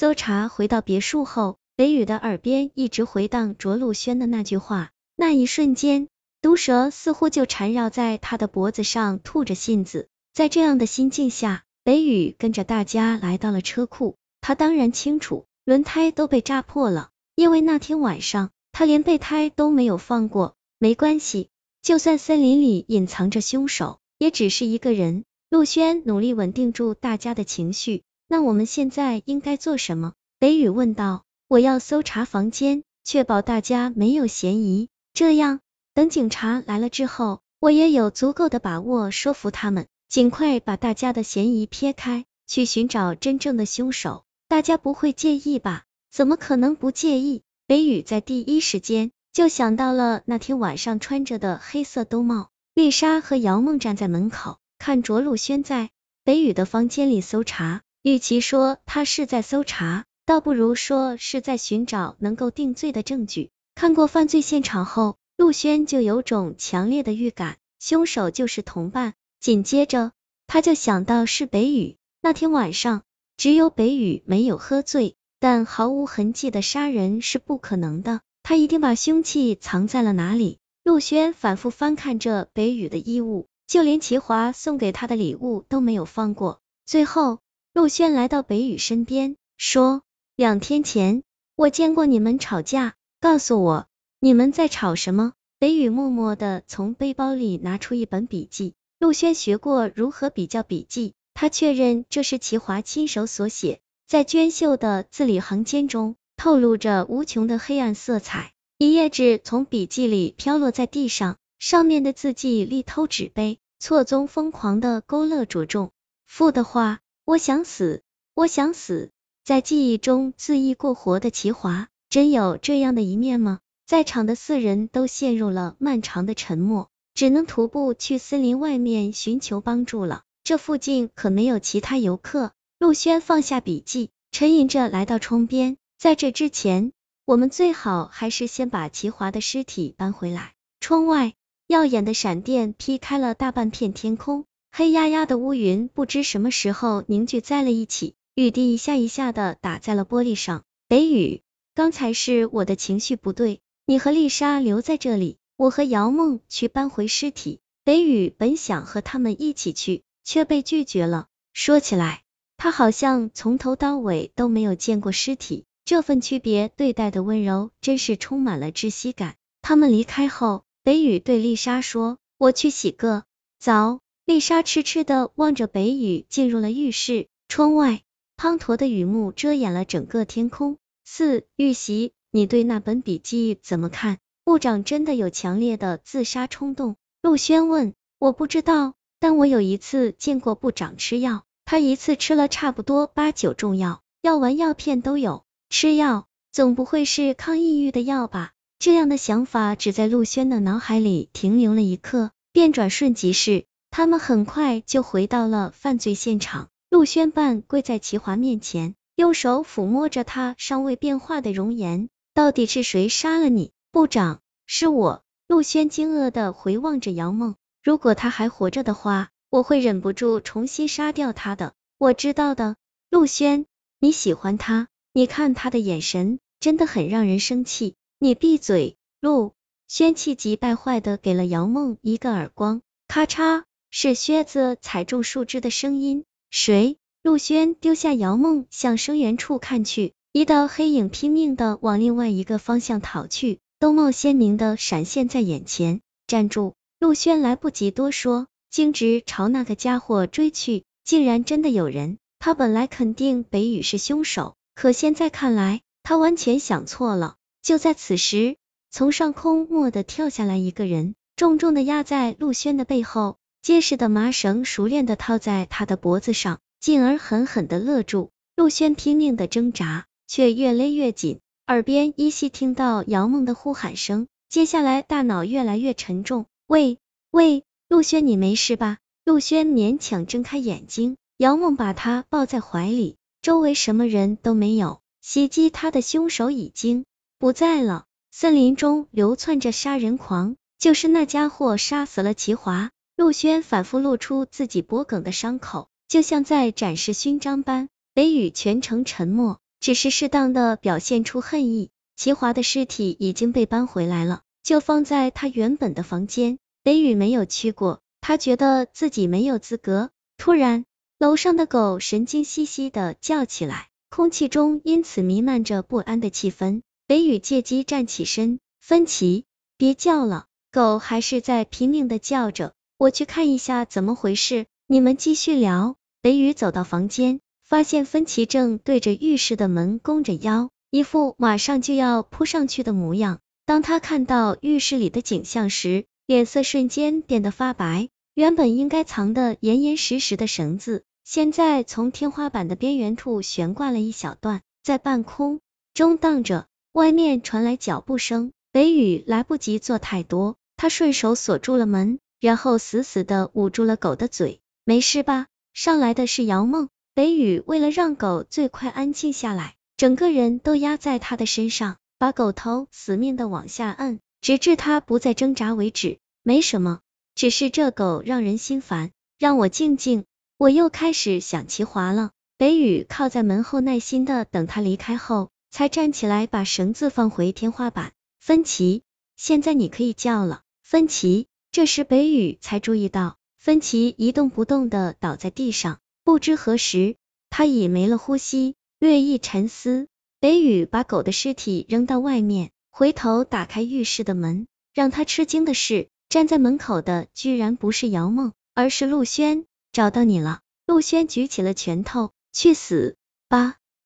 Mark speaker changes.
Speaker 1: 搜查回到别墅后，北宇的耳边一直回荡着陆轩的那句话，那一瞬间，毒蛇似乎就缠绕在他的脖子上，吐着信子。在这样的心境下，北宇跟着大家来到了车库。他当然清楚，轮胎都被扎破了，因为那天晚上他连备胎都没有放过。没关系，就算森林里隐藏着凶手，也只是一个人。陆轩努力稳定住大家的情绪。那我们现在应该做什么？北宇问道。我要搜查房间，确保大家没有嫌疑，这样等警察来了之后，我也有足够的把握说服他们，尽快把大家的嫌疑撇开，去寻找真正的凶手。大家不会介意吧？怎么可能不介意？北宇在第一时间就想到了那天晚上穿着的黑色兜帽，丽莎和姚梦站在门口，看着陆轩在北宇的房间里搜查。与其说他是在搜查。倒不如说是在寻找能够定罪的证据。看过犯罪现场后，陆轩就有种强烈的预感，凶手就是同伴。紧接着，他就想到是北宇。那天晚上，只有北宇没有喝醉，但毫无痕迹的杀人是不可能的。他一定把凶器藏在了哪里？陆轩反复翻看着北宇的衣物，就连齐华送给他的礼物都没有放过。最后，陆轩来到北宇身边，说。两天前，我见过你们吵架，告诉我你们在吵什么？北宇默默的从背包里拿出一本笔记，陆轩学过如何比较笔记，他确认这是齐华亲手所写，在娟秀的字里行间中透露着无穷的黑暗色彩。一页纸从笔记里飘落在地上，上面的字迹力透纸碑，错综疯狂的勾勒着重复的话：我想死，我想死。在记忆中恣意过活的齐华，真有这样的一面吗？在场的四人都陷入了漫长的沉默，只能徒步去森林外面寻求帮助了。这附近可没有其他游客。陆轩放下笔记，沉吟着来到窗边。在这之前，我们最好还是先把齐华的尸体搬回来。窗外，耀眼的闪电劈开了大半片天空，黑压压的乌云不知什么时候凝聚在了一起。雨滴一下一下的打在了玻璃上。北雨，刚才是我的情绪不对，你和丽莎留在这里，我和姚梦去搬回尸体。北雨本想和他们一起去，却被拒绝了。说起来，他好像从头到尾都没有见过尸体，这份区别对待的温柔，真是充满了窒息感。他们离开后，北雨对丽莎说：“我去洗个澡。”丽莎痴痴的望着北雨进入了浴室，窗外。滂沱的雨幕遮掩了整个天空。四玉玺，你对那本笔记怎么看？部长真的有强烈的自杀冲动？陆轩问。我不知道，但我有一次见过部长吃药，他一次吃了差不多八九种药，药丸药片都有。吃药，总不会是抗抑郁的药吧？这样的想法只在陆轩的脑海里停留了一刻，便转瞬即逝。他们很快就回到了犯罪现场。陆轩半跪在齐华面前，用手抚摸着他尚未变化的容颜。到底是谁杀了你？部长，是我。陆轩惊愕的回望着姚梦，如果他还活着的话，我会忍不住重新杀掉他的。我知道的，陆轩，你喜欢他？你看他的眼神，真的很让人生气。你闭嘴！陆轩气急败坏的给了姚梦一个耳光，咔嚓，是靴子踩中树枝的声音。谁？陆轩丢下姚梦，向声源处看去，一道黑影拼命的往另外一个方向逃去，兜帽鲜明的闪现在眼前。站住！陆轩来不及多说，径直朝那个家伙追去。竟然真的有人！他本来肯定北宇是凶手，可现在看来，他完全想错了。就在此时，从上空蓦地跳下来一个人，重重的压在陆轩的背后。结实的麻绳熟练的套在他的脖子上，进而狠狠的勒住。陆轩拼命的挣扎，却越勒越紧。耳边依稀听到姚梦的呼喊声，接下来大脑越来越沉重。喂喂，陆轩，你没事吧？陆轩勉强睁开眼睛，姚梦把他抱在怀里，周围什么人都没有，袭击他的凶手已经不在了。森林中流窜着杀人狂，就是那家伙杀死了齐华。陆轩反复露出自己脖颈的伤口，就像在展示勋章般。北宇全程沉默，只是适当的表现出恨意。齐华的尸体已经被搬回来了，就放在他原本的房间。北雨没有去过，他觉得自己没有资格。突然，楼上的狗神经兮兮的叫起来，空气中因此弥漫着不安的气氛。北雨借机站起身，芬奇，别叫了，狗还是在拼命的叫着。我去看一下怎么回事，你们继续聊。北雨走到房间，发现芬奇正对着浴室的门弓着腰，一副马上就要扑上去的模样。当他看到浴室里的景象时，脸色瞬间变得发白。原本应该藏得严严实实的绳子，现在从天花板的边缘处悬挂了一小段，在半空中荡着。外面传来脚步声，北雨来不及做太多，他顺手锁住了门。然后死死的捂住了狗的嘴，没事吧？上来的是姚梦。北雨为了让狗最快安静下来，整个人都压在他的身上，把狗头死命的往下摁，直至它不再挣扎为止。没什么，只是这狗让人心烦，让我静静。我又开始想齐华了。北雨靠在门后，耐心的等他离开后，才站起来把绳子放回天花板。芬奇，现在你可以叫了，芬奇。这时，北雨才注意到芬奇一动不动的倒在地上，不知何时他已没了呼吸。略一沉思，北雨把狗的尸体扔到外面，回头打开浴室的门。让他吃惊的是，站在门口的居然不是姚梦，而是陆轩。找到你了，陆轩举起了拳头，去死吧！